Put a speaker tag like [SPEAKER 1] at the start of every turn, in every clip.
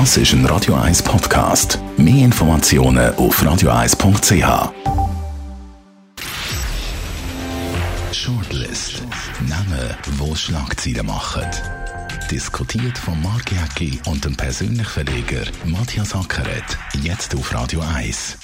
[SPEAKER 1] Das ist ein Radio 1 Podcast. Mehr Informationen auf radio1.ch. Shortlist. Namen, wo Schlagzeilen machen. Diskutiert von Mark Jäcki und dem persönlichen Verleger Matthias Ackeret. Jetzt auf Radio 1.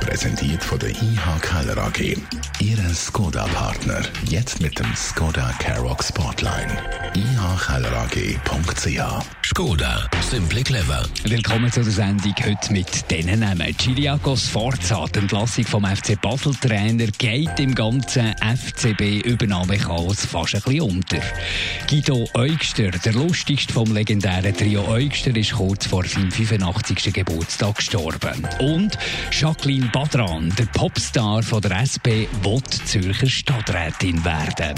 [SPEAKER 1] Präsentiert von der IH Keller AG. Ihre Skoda-Partner. Jetzt mit dem Skoda Karoq Spotline. ihkellerag.ch
[SPEAKER 2] Skoda, simply clever.
[SPEAKER 3] Willkommen zu der Sendung heute mit diesen Namen. Chiriakos Forza, die Entlassung vom FC Basel-Trainer, geht im ganzen FCB-Übernahmechaos fast ein bisschen unter. Guido Eugster, der lustigste vom legendären Trio Eugster, ist kurz vor seinem 85. Geburtstag gestorben. Und Jacqueline Badran, der Popstar von der SP, will Zürcher Stadträtin werden.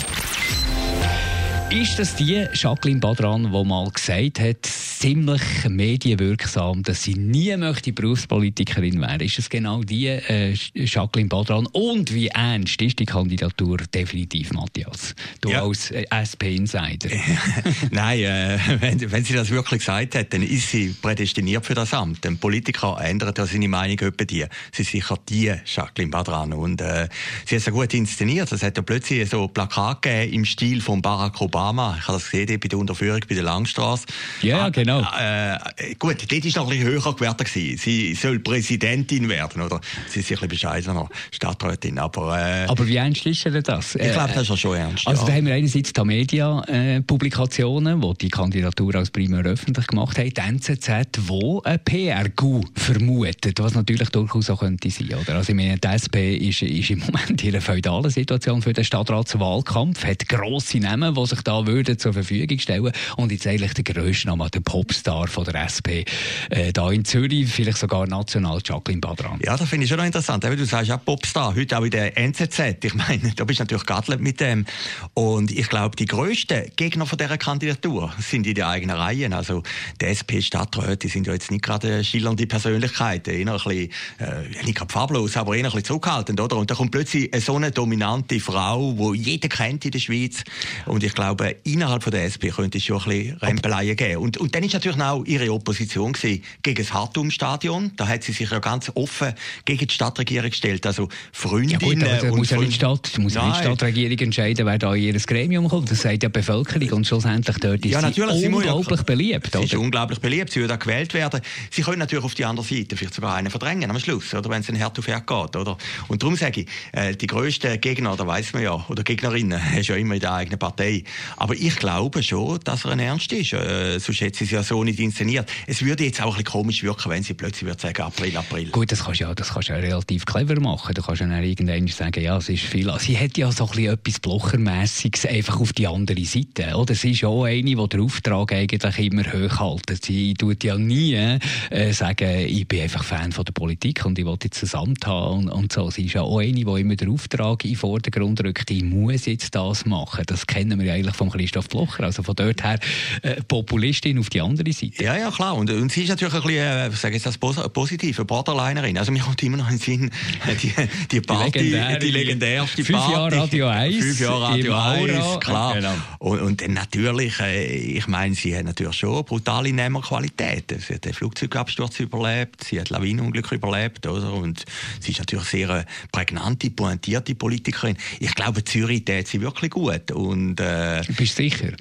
[SPEAKER 3] Ist das die Jacqueline Badran, die mal gesagt hat, ziemlich medienwirksam, dass sie nie möchte Berufspolitikerin werden? Ist es genau die äh, Jacqueline Badran? Und wie ernst ist die Kandidatur definitiv, Matthias? Du ja. als äh, SP-Insider.
[SPEAKER 4] Nein, äh, wenn, wenn, sie das wirklich gesagt hat, dann ist sie prädestiniert für das Amt. Ein Politiker ändert ja seine Meinung etwa die. Sie ist sicher die Jacqueline Badran. Und äh, sie hat es gut inszeniert. Es hat ja plötzlich so Plakate gegeben im Stil von Barack Obama Obama. Ich habe das gesehen bei der Unterführung bei der Langstrasse.
[SPEAKER 3] Ja, ah, genau.
[SPEAKER 4] Äh, gut, dort war noch ein bisschen höher gewertet. Sie soll Präsidentin werden, oder? Sie ist ein bisschen bescheidener Stadträtin, aber... Äh,
[SPEAKER 3] aber wie ernst ist denn das?
[SPEAKER 4] Ich glaube, das ist schon ernst,
[SPEAKER 3] Also
[SPEAKER 4] ja.
[SPEAKER 3] da haben wir einerseits die Media-Publikationen, die die Kandidatur als primär öffentlich gemacht haben, die NZZ, die ein PR-Gu vermutet, was natürlich durchaus auch könnte sein, oder? Also ich meine, die SP ist, ist im Moment in einer feudalen Situation für den Stadtratswahlkampf, hat grosse Namen, die sich da da würden zur Verfügung stellen. Und jetzt eigentlich der grösste Name, der Popstar von der SP, äh, da in Zürich, vielleicht sogar national, Jacqueline Badran.
[SPEAKER 4] Ja, das finde ich schon noch interessant. du sagst ja Popstar, heute auch in der NZZ. Ich meine, da bist du natürlich geadelt mit dem. Und ich glaube, die grössten Gegner von dieser Kandidatur sind in den eigenen Reihen. Also, die SP-Stadträte sind ja jetzt nicht gerade schillernde Persönlichkeiten. Eher ein bisschen, äh, nicht gerade farblos, aber eher ein bisschen zurückhaltend, oder? Und da kommt plötzlich so eine dominante Frau, die jeder kennt in der Schweiz. Und ich glaube, glaube, innerhalb von der SP könnte es schon ein bisschen Rempeleien geben. Und, und dann ist natürlich auch ihre Opposition gewesen gegen das Hartum-Stadion. Da hat sie sich ja ganz offen gegen die Stadtregierung gestellt. Also Freundinnen
[SPEAKER 3] ja gut, aber
[SPEAKER 4] und
[SPEAKER 3] muss ja nicht Stadt, muss ja nicht die Stadtregierung entscheiden, wer da in ihr Gremium kommt. Das sagt ja die Bevölkerung und schlussendlich dort ist ja, natürlich, sie unglaublich ja, beliebt.
[SPEAKER 4] Sie ist unglaublich beliebt. Sie auch gewählt werden. Sie können natürlich auf die andere Seite vielleicht sogar einen verdrängen am Schluss, oder wenn es ein Herd auf Herd geht, oder? Und darum sage ich, äh, die grössten Gegner, da weiß man ja, oder Gegnerinnen, ist ja immer in der eigenen Partei. Aber ich glaube schon, dass er ein Ernst ist. Äh, sonst hätte sie es ja so nicht inszeniert. Es würde jetzt auch ein bisschen komisch wirken, wenn sie plötzlich würde sagen, April, April.
[SPEAKER 3] Gut, das kannst du ja, das kannst ja relativ clever machen. Du kannst ja dann irgendwann sagen, ja, es ist viel. Sie hat ja so ein bisschen etwas Blochermässiges einfach auf die andere Seite. Oder? Sie ist ja auch eine, die den Auftrag eigentlich immer hochhalten. Sie tut ja nie äh, sagen, ich bin einfach Fan von der Politik und ich will jetzt ein Amt haben und so. Sie ist ja auch eine, die immer den Auftrag in den Vordergrund rückt, ich muss jetzt das machen. Das kennen wir ja eigentlich von Christoph Blocher. Also von dort her äh, Populistin auf die andere Seite.
[SPEAKER 4] Ja, ja, klar. Und, und sie ist natürlich ein bisschen, äh, sage ich das positiv, eine Borderlinerin. Also mir kommt immer noch in den Sinn, äh, die, die Party, die, Legendär, die legendärste
[SPEAKER 3] fünf Party. Jahre Radio 1.
[SPEAKER 4] Fünf Jahre Radio 1, klar. Genau. Und, und dann natürlich, äh, ich meine, sie hat natürlich schon brutale Nehmerqualitäten. Sie hat den Flugzeugabsturz überlebt, sie hat Lawinenunglück überlebt, oder? Und sie ist natürlich sehr eine prägnante, pointierte Politikerin. Ich glaube, Zürich tät sie wirklich gut. Und,
[SPEAKER 3] äh, Bist sicher?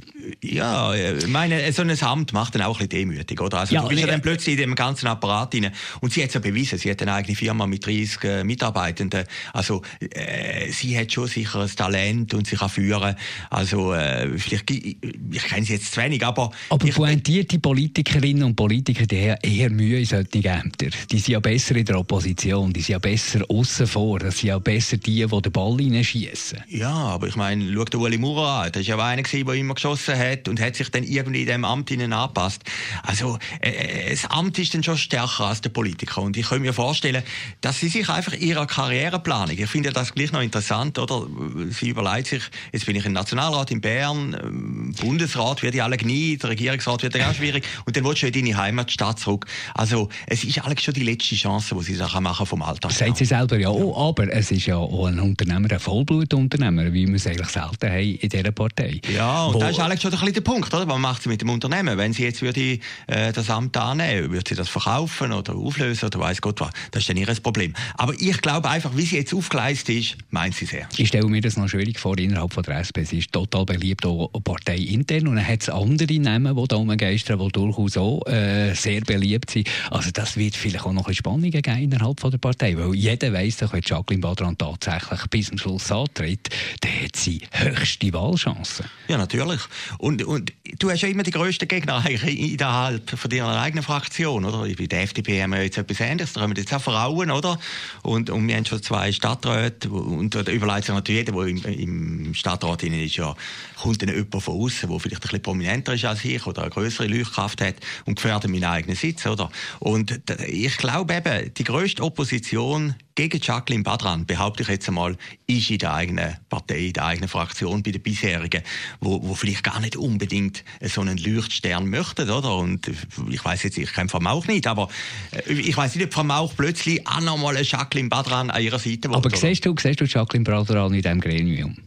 [SPEAKER 4] Ja, ich meine, so ein Amt macht dann auch ein bisschen demütig, oder? Also ja, du bist ja dann plötzlich in dem ganzen Apparat rein. Und sie hat es ja bewiesen, sie hat eine eigene Firma mit 30 äh, Mitarbeitenden. Also äh, sie hat schon sicher ein Talent und sie kann führen. Also äh, vielleicht, ich, ich kenne sie jetzt zu wenig, aber...
[SPEAKER 3] Aber
[SPEAKER 4] ich,
[SPEAKER 3] pointierte Politikerinnen und Politiker, die haben eher Mühe in solchen Ämtern. Die sind ja besser in der Opposition, die sind ja besser außen vor, das sind ja besser die, die den Ball reinschießen.
[SPEAKER 4] Ja, aber ich meine, schau dir Uli Maurer an, das war ja einer, der immer geschossen hat und hat sich dann irgendwie in dem Amt ihnen angepasst. Also äh, äh, das Amt ist dann schon stärker als der Politiker und ich kann mir vorstellen, dass sie sich einfach ihrer Karriereplanung, ich finde das gleich noch interessant, oder? Sie überlegt sich, jetzt bin ich im Nationalrat in Bern, ähm, Bundesrat wird ja alle gnie, der Regierungsrat wird ja auch schwierig und dann willst du in deine Heimatstadt zurück. Also es ist eigentlich schon die letzte Chance, die sie machen vom Alltag.
[SPEAKER 3] Sagt sie selber ja auch, aber es ist ja auch ein Unternehmer, ein Vollblutunternehmer, wie wir es eigentlich selten haben in dieser Partei.
[SPEAKER 4] Ja, und das ist Alex halt schon ein bisschen der Punkt, oder? Was macht sie mit dem Unternehmen? Wenn sie jetzt würde, äh, das Amt annehmen, würde sie das verkaufen oder auflösen oder weiß Gott was? Das ist dann ihr Problem. Aber ich glaube einfach, wie sie jetzt aufgeleistet ist, meint sie sehr.
[SPEAKER 3] Ich stelle mir das noch schwierig vor innerhalb von der SP. Sie ist total beliebt, auch parteiintern. Und dann hat es andere Namen, die da rumgeistern, die durchaus auch äh, sehr beliebt sind. Also das wird vielleicht auch noch ein Spannungen geben innerhalb von der Partei. Weil jeder weiss doch, wenn Jacqueline Badran tatsächlich bis zum Schluss antritt, dann hat sie höchste Wahlchancen.
[SPEAKER 4] Ja, natürlich. Und, und du hast ja immer die grössten Gegner innerhalb von deiner eigenen Fraktion, oder? Bei der FDP haben wir jetzt etwas Ähnliches. Da haben wir jetzt auch Frauen, oder? Und, und wir haben schon zwei Stadträte. Und da überlegt sich natürlich jeder, der im, im Stadtrat ist, ja, kommt dann jemand von außen, der vielleicht ein bisschen prominenter ist als ich oder eine größere Leuchtkraft hat und gefährdet meinen eigenen Sitz, oder? Und ich glaube eben, die grösste Opposition gegen Jacqueline Badran, behaupte ich jetzt einmal, ist in der eigenen Partei, in der eigenen Fraktion, bei den bisherigen, wo, wo vielleicht gar nicht unbedingt so einen Leuchtstern möchten, oder? Und ich weiß jetzt, ich kenne Frau Mauch nicht, aber äh, ich weiß nicht, ob Frau Mauch plötzlich auch nochmal eine Jacqueline Badran an ihrer Seite
[SPEAKER 3] will. Aber siehst du, siehst du Jacqueline Badran in diesem Gremium?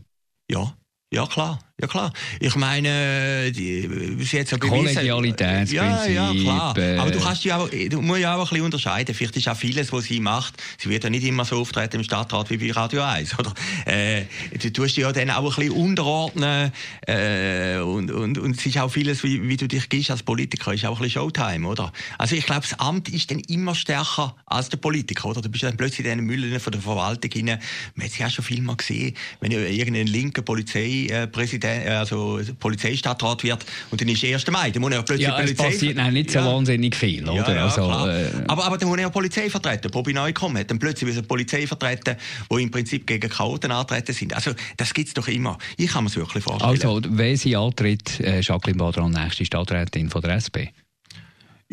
[SPEAKER 4] Ja. Ja, klar. Ja, klar. Ich meine, die, sie hat so
[SPEAKER 3] Kollegialitätsprinzip.
[SPEAKER 4] Ja, ja, klar. Äh, Aber du, kannst ja auch, du musst ja auch ein bisschen unterscheiden. Vielleicht ist auch vieles, was sie macht, sie wird ja nicht immer so auftreten im Stadtrat wie bei Radio 1. Oder? Äh, du tust ja dann auch ein bisschen unterordnen. Äh, und, und, und es ist auch vieles, wie, wie du dich gibst als Politiker, ist auch ein bisschen Showtime, oder? Also ich glaube, das Amt ist dann immer stärker als der Politiker, oder? Du bist dann plötzlich in den Müllen von der Verwaltung hinein. Man hat es ja schon viel mal gesehen, wenn irgendein linker Polizeipräsident, äh, also Polizeistadtrat wird und dann ist 1. Mai, dann muss er plötzlich
[SPEAKER 3] ja, Polizei... passiert nein, nicht so ja. wahnsinnig viel, oder? Ja,
[SPEAKER 4] ja, also, äh... aber, aber dann muss er Polizei vertreten. Bobby Neukomm hat dann plötzlich eine Polizei vertreten, die im Prinzip gegen Chaoten antreten sind. Also das gibt es doch immer. Ich kann mir es wirklich vorstellen.
[SPEAKER 3] Also, wenn sie antritt, äh, Jacqueline Badran, nächste Stadträtin von der SP?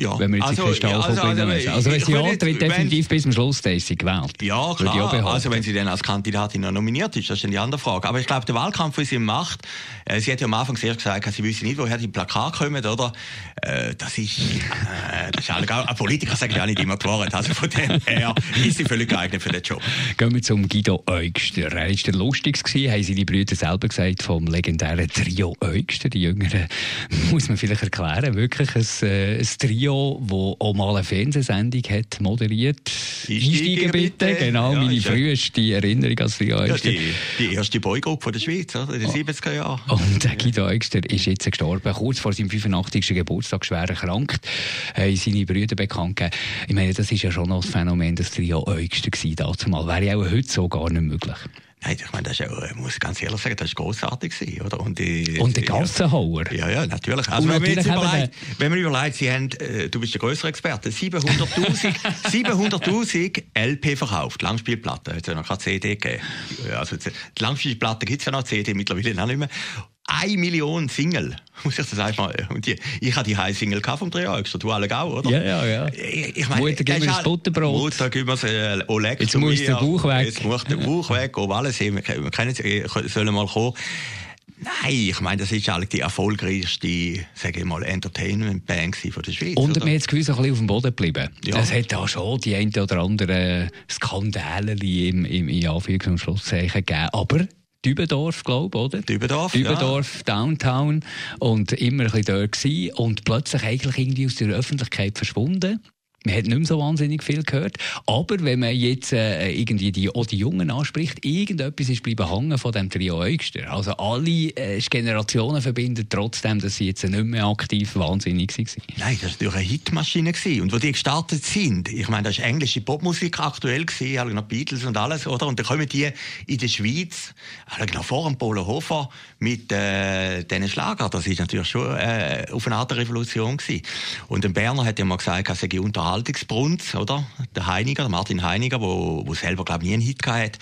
[SPEAKER 3] Ja. Wenn wir jetzt also, die also, also, also, also, wenn sie antritt, definitiv bis zum Schluss, dann ist sie gewählt.
[SPEAKER 4] Ja, klar. Also wenn sie dann als Kandidatin nominiert ist, das ist dann die andere Frage. Aber ich glaube, der Wahlkampf, den sie macht, äh, sie hat ja am Anfang sehr gesagt, sie wissen nicht, woher die Plakate kommen, oder? Äh, das ist, äh, das ist alle, ein Politiker sagt ja nicht immer Wahrheit. Also von dem her ist sie völlig geeignet für den Job.
[SPEAKER 3] Gehen wir zum Guido Eugster. Er war der Lustigste, haben sie die Brüder selber gesagt, vom legendären Trio Eugster. Die Jüngeren muss man vielleicht erklären. Wirklich ein, äh, ein Trio Trio, wo auch mal eine Fernsehsendung hat moderiert.
[SPEAKER 4] Einsteigen bitte. bitte.
[SPEAKER 3] Genau, ja, meine früheste Erinnerung als Trio
[SPEAKER 4] ja, die, die erste Boygroup der Schweiz, oder? in den 70er Jahren.
[SPEAKER 3] Und der Guido Eugster ist jetzt gestorben, kurz vor seinem 85. Geburtstag, schwer erkrankt. Haben seine Brüder bekannt gegeben. Ich meine, das ist ja schon noch das Phänomen, das Trio Eugster war damals. Wäre ja auch heute so gar nicht möglich.
[SPEAKER 4] Nein, ich meine, das ist ja, ich muss ganz ehrlich sagen, das war grossartig. Oder?
[SPEAKER 3] Und, die, und der Gassenhauer.
[SPEAKER 4] Ja, ja, natürlich. Also, wenn, natürlich man überlegt, wenn man überlegt, Sie haben, äh, du bist der größere Experte, 700.000 700 LP verkauft, Langspielplatten. Hat es ja noch keine CD gegeben. Also, die Langspielplatten gibt es ja noch, CD mittlerweile noch nicht mehr eine Million Single. Muss ich das einfach und die, Ich habe die High Single vom Dreieckster, du alle auch, oder?
[SPEAKER 3] Ja, ja, ja. Ich meine,
[SPEAKER 4] Mutter,
[SPEAKER 3] gib mir das Butterbrot.
[SPEAKER 4] Mutter, gib mir das äh, Oleg
[SPEAKER 3] Jetzt muss der Bauch weg.
[SPEAKER 4] Jetzt muss der Bauch weg, ob alles. Wir können, äh, sollen mal kommen. Nein, ich meine, das ist eigentlich die erfolgreichste, sage ich mal, Entertainment-Band von der Schweiz.
[SPEAKER 3] Und mir jetzt gewiss ein bisschen auf dem Boden geblieben. Ja. Es hat da schon die ein oder anderen Skandale im, im, in Anführungs- und Schlusszeichen gegeben. Aber Dübendorf, glaube ich, oder?
[SPEAKER 4] Dübendorf,
[SPEAKER 3] Dübendorf, ja. Downtown. Und immer ein bisschen dort gewesen. Und plötzlich eigentlich irgendwie aus der Öffentlichkeit verschwunden. Man hat nicht mehr so wahnsinnig viel gehört. Aber wenn man jetzt äh, irgendwie die, auch die Jungen anspricht, irgendetwas ist bleiben hängen von dem Trio Eugster. Also alle äh, Generationen verbinden trotzdem, dass sie jetzt nicht mehr aktiv wahnsinnig waren.
[SPEAKER 4] Nein, das war natürlich eine Hitmaschine. Gewesen. Und wo die gestartet sind, ich meine, das war englische Popmusik aktuell, gewesen, noch Beatles und alles, oder? Und dann kommen die in der Schweiz, noch vor dem Hofer, mit äh, diesen Schlager. Das ist natürlich schon äh, auf eine Art Revolution gewesen. Und ein Berner hat ja mal gesagt, er sei unter Unterhaltungsbrunz, oder? Der Heiniger, der Martin Heiniger, wo, wo selber, glaube ich, nie einen Hit gehabt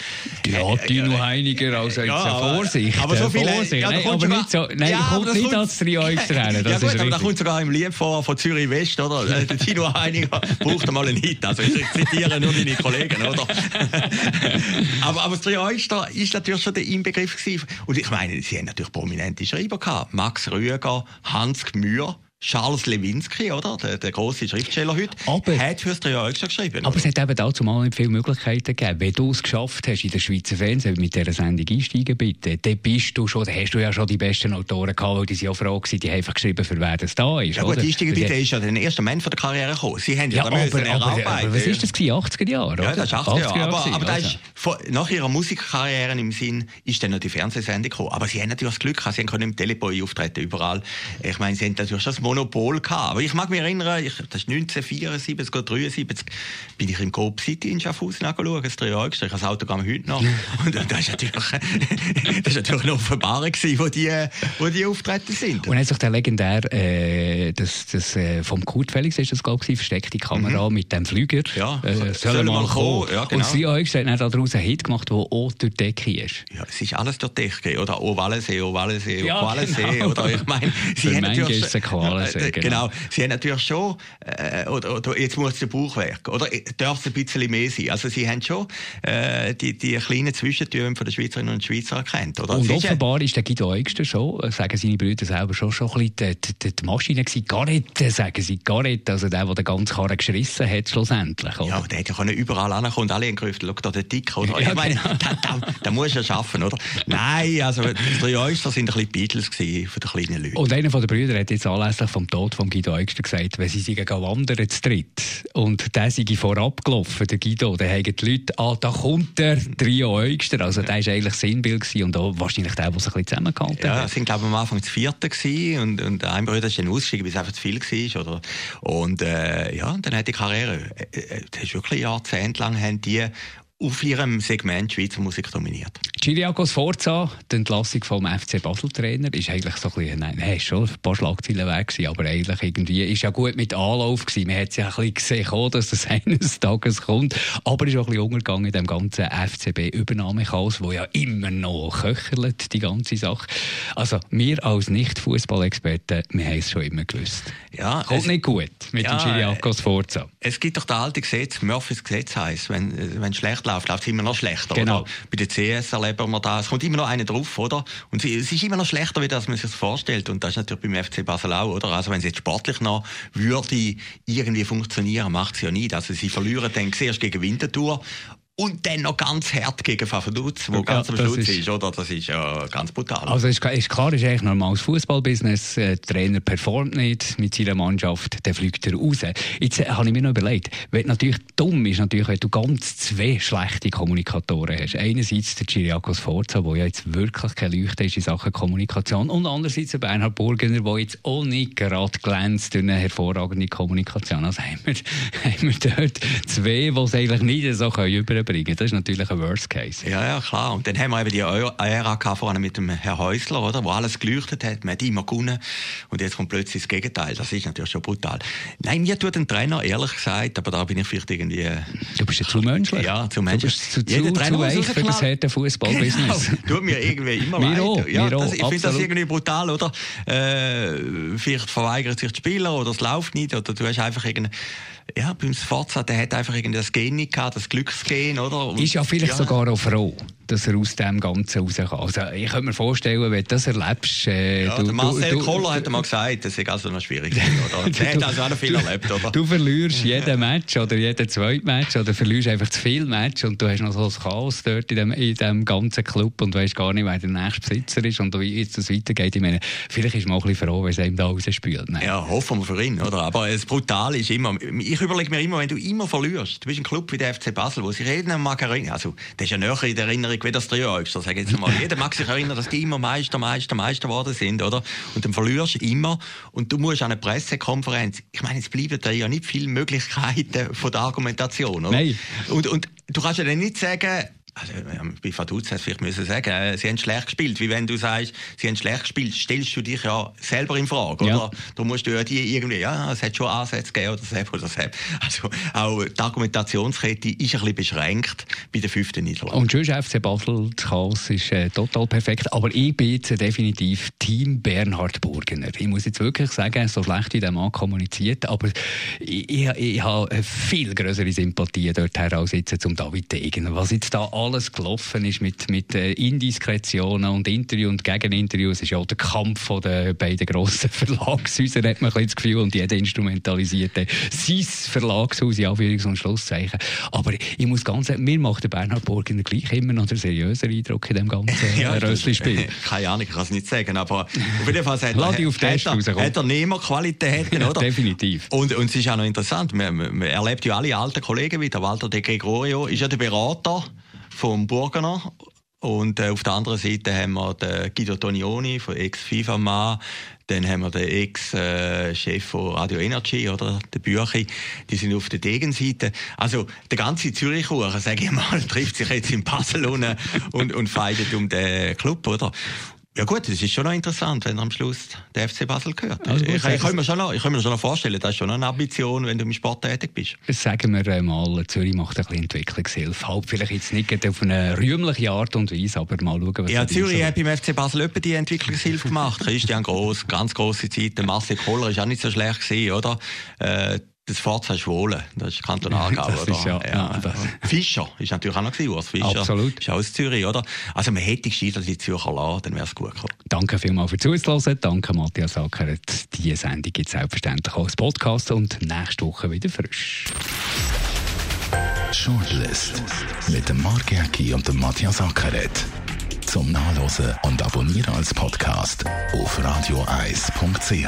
[SPEAKER 3] Ja, Tino äh, Heiniger, also
[SPEAKER 4] ja,
[SPEAKER 3] jetzt Vorsicht.
[SPEAKER 4] Aber so viel,
[SPEAKER 3] Vorsicht. Ja, nein, aber nicht so, nein, ja, kommt nicht als Drei-Euch-Rennen.
[SPEAKER 4] Ja gut, aber da kommt sogar im Lied vor, von Zürich West, oder? Äh, der Tino Heiniger braucht einmal einen Hit. Also ich zitiere nur deine Kollegen, oder? aber, aber das Drei-Euster ist natürlich schon der Inbegriff gewesen. Und ich meine, sie haben natürlich prominente Schreiber gehabt. Max Rüger, Hans Gmür, Charles Lewinsky, oder? Der, der große Schriftsteller heute, aber, hat für das Trio geschrieben.
[SPEAKER 3] Aber oder? es hat eben dazu mal nicht viele Möglichkeiten gegeben. Wenn du es geschafft hast, in der Schweizer Fernsehen mit dieser Sendung einsteigen, bitte, dann bist du schon, dann hast du ja schon die besten Autoren gehabt, weil die sind ja froh gewesen, die haben einfach geschrieben, für wer das da ist.
[SPEAKER 4] Ja gut, einsteigen bitte ist ja der erste Moment von der Karriere gekommen. Sie haben ja, ja da müssen aber,
[SPEAKER 3] aber, aber, was ist das gewesen? 80er Jahre,
[SPEAKER 4] Ja, das ist 80er, 80er Jahre. Aber, aber also. ist, von, nach ihrer Musikkarriere im Sinn ist dann noch die Fernsehsendung gekommen. Aber sie haben natürlich das Glück gehabt, sie können im Teleboy auftreten, überall. Ich meine, sie haben natürlich schon das Monopol gehabt. Aber ich mag mich erinnern, ich, das ist 1974 oder 73, bin ich im Coop City in Schaffhausen angeschaut, das drei Jahre das Auto wir heute noch. Und das war natürlich, das ist natürlich eine Offenbarung, wo die, wo die auftreten sind.
[SPEAKER 3] Und hat sich der legendär, äh, das, das, äh, vom Kurt Felix ist das, glaube ich, versteckte Kamera mhm. mit dem Flüger.
[SPEAKER 4] Ja, äh, soll mal kommen.
[SPEAKER 3] Ja, genau. Und sie hat daraus einen Hit gemacht, der auch durch die Decke ist.
[SPEAKER 4] Ja, es ist alles durch die Decke. Oder Ovalensee, Ovalensee, ja, Koalensee. Genau. Oder ich meine, sie haben natürlich... Ist genau. genau. Sie haben natürlich schon, äh, oder, oder, jetzt muss der Bauch weg, oder äh, darf es ein bisschen mehr sein. Also sie haben schon äh, die, die kleinen Zwischentüren von den Schweizerinnen und Schweizer erkannt. Oder?
[SPEAKER 3] Und offenbar ist der Guido Eugster schon, äh, sagen seine Brüder selber, schon, schon ein bisschen die, die, Maschine gewesen. Gar nicht, äh, sagen sie, gar nicht. Also der, der den ganzen Karren geschrissen hat, schlussendlich. Oder?
[SPEAKER 4] Ja, der hätte ja überall ankommen und alle haben gerufen, schau da, der Dick, oder? Ja, ich meine, genau. da, da, er schaffen, oder? Nein, also die Eugster sind ein bisschen Beatles von den kleinen Leuten.
[SPEAKER 3] Und einer von den Brüdern hat jetzt anlässlich vom Tod von Guido Eugster gesagt, wenn sie gegen wandern zu dritt und der sei vorab gelaufen, der Guido, dann haben die Leute, ah, da kommt der Trio Eugster, also der war eigentlich Sinnbild gewesen und auch wahrscheinlich der, der sich ein bisschen zusammengehalten
[SPEAKER 4] ja, hat. Ja, es glaube ich am Anfang das Vierte gewesen und, und ein Bruder ist dann ausgestiegen, weil es einfach zu viel war, oder? Und, äh, ja, und dann hat die Karriere, äh, äh das ist wirklich jahrzehntelang haben die auf ihrem Segment Schweizer Musik dominiert.
[SPEAKER 3] Chiriakos Forza, die Entlassung vom FC Basel-Trainer, ist eigentlich so ein bisschen, nein, nein, schon ein paar Schlagzeilen weg gewesen, aber eigentlich irgendwie ist ja gut mit Anlauf gewesen. Man hat ja ein bisschen gesehen, dass das eines Tages kommt, aber ist auch ein bisschen untergegangen in dem ganzen FCB-Übernahmechaos, wo ja immer noch köchelt, die ganze Sache. Also, wir als Nicht-Fußballexperten, wir haben es schon immer gewusst. Ja, Kommt nicht gut mit ja, dem Chiriakos Forza.
[SPEAKER 4] Es gibt doch das alte Gesetz, Murphys Gesetz heisst, wenn, wenn schlecht läuft, läuft es immer noch schlechter.
[SPEAKER 3] Genau.
[SPEAKER 4] Oder? Bei der CS erleben wir das. Es kommt immer noch einer drauf, oder? Und es ist immer noch schlechter, als man sich das vorstellt. Und das ist natürlich beim FC Basel auch, oder? Also wenn es jetzt sportlich noch würde irgendwie funktionieren, macht es ja nicht. Also sie verlieren dann zuerst gegen Winterthur und dann noch ganz hart gegen Favaduz, wo ja, ganz am Schluss ist, ist, oder? Das ist ja ganz brutal.
[SPEAKER 3] Also ist, ist klar, ist eigentlich normales Fußballbusiness. Äh, der Trainer performt nicht mit seiner Mannschaft, dann fliegt er raus. Jetzt äh, habe ich mir noch überlegt, wenn natürlich dumm ist, natürlich, wenn du ganz zwei schlechte Kommunikatoren hast. Einerseits der Chiriakos Forza, der ja jetzt wirklich kein Leuchte ist in Sachen Kommunikation, und andererseits der Bernhard Burgener, der jetzt auch nicht gerade glänzt durch eine hervorragende Kommunikation. Also haben wir, haben wir dort zwei, die es eigentlich nicht so können bringen. Das ist natürlich ein Worst Case.
[SPEAKER 4] Ja, ja, klar. Und dann haben wir eben die Ära vorne mit dem Herrn Häusler, oder? Wo alles geleuchtet hat. Man hat immer gewonnen. Und jetzt kommt plötzlich das Gegenteil. Das ist natürlich schon brutal. Nein, mir tut ein Trainer ehrlich gesagt, aber da bin ich vielleicht irgendwie.
[SPEAKER 3] Du bist ja zu menschlich.
[SPEAKER 4] Ja, zu menschlich.
[SPEAKER 3] Du bist zu, zu, zu weich für das harte Fußballbusiness.
[SPEAKER 4] Genau. Tut mir irgendwie immer leid.
[SPEAKER 3] Auch,
[SPEAKER 4] ja, das, ich finde das irgendwie brutal, oder? Äh, vielleicht verweigert sich der Spieler oder es läuft nicht oder du hast einfach irgendeine ja, beim Sforza, der hat einfach irgendwie das Gen nicht gehabt, das Glücksgen, oder?
[SPEAKER 3] Und, ist ja vielleicht ja. sogar auch froh, dass er aus dem Ganzen rauskommt. Also, ich könnte mir vorstellen, wenn du das erlebst... Äh,
[SPEAKER 4] ja, du, der Marcel du, Koller hat mal gesagt, das ist also noch schwierig. Oder? der hat also auch noch viel erlebt, oder?
[SPEAKER 3] Du verlierst jeden Match oder jeden zweiten Match oder verlierst einfach zu viel Match und du hast noch so ein Chaos dort in dem, in dem ganzen Club und weißt gar nicht, wer der nächste Besitzer ist und wie jetzt das weitergeht. Ich meine, vielleicht ist man auch ein bisschen froh, wenn es einem da rausspielt.
[SPEAKER 4] Ja, hoffen wir für ihn, oder? Aber das Brutale ist immer... Ich ich überlege mir immer, wenn du immer verlierst, du bist ein Club wie der FC Basel, wo sich jeder mag erinnern, also das ist ja näher in der Erinnerung wie das Dreieugster, sage jetzt mal. jeder mag sich erinnern, dass die immer Meister, Meister, Meister geworden sind, oder? Und dann verlierst du immer und du musst an einer Pressekonferenz, ich meine, es bleiben da ja nicht viele Möglichkeiten von der Argumentation, oder?
[SPEAKER 3] Nein.
[SPEAKER 4] Und, und du kannst ja dann nicht sagen, also, bei Vaduz hätte vielleicht müssen sagen, äh, sie haben schlecht gespielt. Wie wenn du sagst, sie haben schlecht gespielt, stellst du dich ja selber in Frage, ja. oder? Du musst du ja die irgendwie, ja, es hat schon Ansätze gegeben oder so oder so. Also, auch die Argumentationskette ist ein bisschen beschränkt bei der fünften Niederlage.
[SPEAKER 3] Und schon FC Basel, das Chaos ist äh, total perfekt. Aber ich bin jetzt definitiv Team Bernhard Burgener. Ich muss jetzt wirklich sagen, so schlecht wie der Mann kommuniziert, aber ich, ich, ich habe viel größere Sympathie dort als jetzt zum David Degen. Was jetzt da alles gelaufen ist mit, mit äh, Indiskretionen und Interview und Gegeninterview. Es ist ja auch der Kampf von den beiden grossen Verlagshäusern, hat man ein das Gefühl, und jeder instrumentalisierte sein Verlagshaus in Anführungs- und Schlusszeichen. Aber ich muss ganz sagen, mir macht der Bernhard Burgener gleich immer noch einen seriösen Eindruck in dem ganzen ja, Rössli-Spiel.
[SPEAKER 4] Keine Ahnung, ich kann es nicht sagen, aber auf jeden Fall hat,
[SPEAKER 3] Lass auf
[SPEAKER 4] hat, er, hat er Nehmerqualitäten, oder?
[SPEAKER 3] Definitiv.
[SPEAKER 4] Und, und es ist auch noch interessant, man, man erlebt ja alle alten Kollegen wieder. Walter de Gregorio ist ja der Berater vom Burgener und äh, auf der anderen Seite haben wir den Guido Tonioni von Ex-FIFA-Mann, dann haben wir den Ex-Chef von Radio Energy, oder, der Büchi. Die sind auf der Gegenseite. Also, der ganze Zürich-Kuchen, sage ich mal, trifft sich jetzt in Basel und, und, feidet um den Club, oder? Ja gut, es ist schon noch interessant, wenn er am Schluss der FC Basel gehört. Also ich, ich, kann mir schon noch, ich kann mir schon noch vorstellen, das ist schon eine Ambition, wenn du im Sport tätig bist.
[SPEAKER 3] Sagen wir mal, Zürich macht ein bisschen Entwicklungshilfe. Halt vielleicht jetzt nicht auf eine rühmliche Art und Weise, aber mal schauen,
[SPEAKER 4] was Ja, Zürich hat beim FC Basel etwa die Entwicklungshilfe gemacht. Christian Gross, ganz grosse Zeit. Marcel Koller ist auch nicht so schlecht gewesen, oder? Äh, das Forza Schwole, das ist Kanton Aargau, oder?
[SPEAKER 3] Ist ja, ja.
[SPEAKER 4] Fischer ist natürlich auch noch gewesen, Urs Fischer.
[SPEAKER 3] Absolut.
[SPEAKER 4] Ist aus Zürich, oder? Also man hätte gescheitert die Zürcher lassen, dann wäre es gut gekommen.
[SPEAKER 3] Danke vielmals für Zuhören. Danke Matthias Ackert. Diese Sendung gibt es selbstverständlich auch als Podcast und nächste Woche wieder frisch.
[SPEAKER 1] Shortlist mit dem Mark Jäcki und dem Matthias Ackeret. Zum Nachlesen und Abonnieren als Podcast auf radioeis.ch.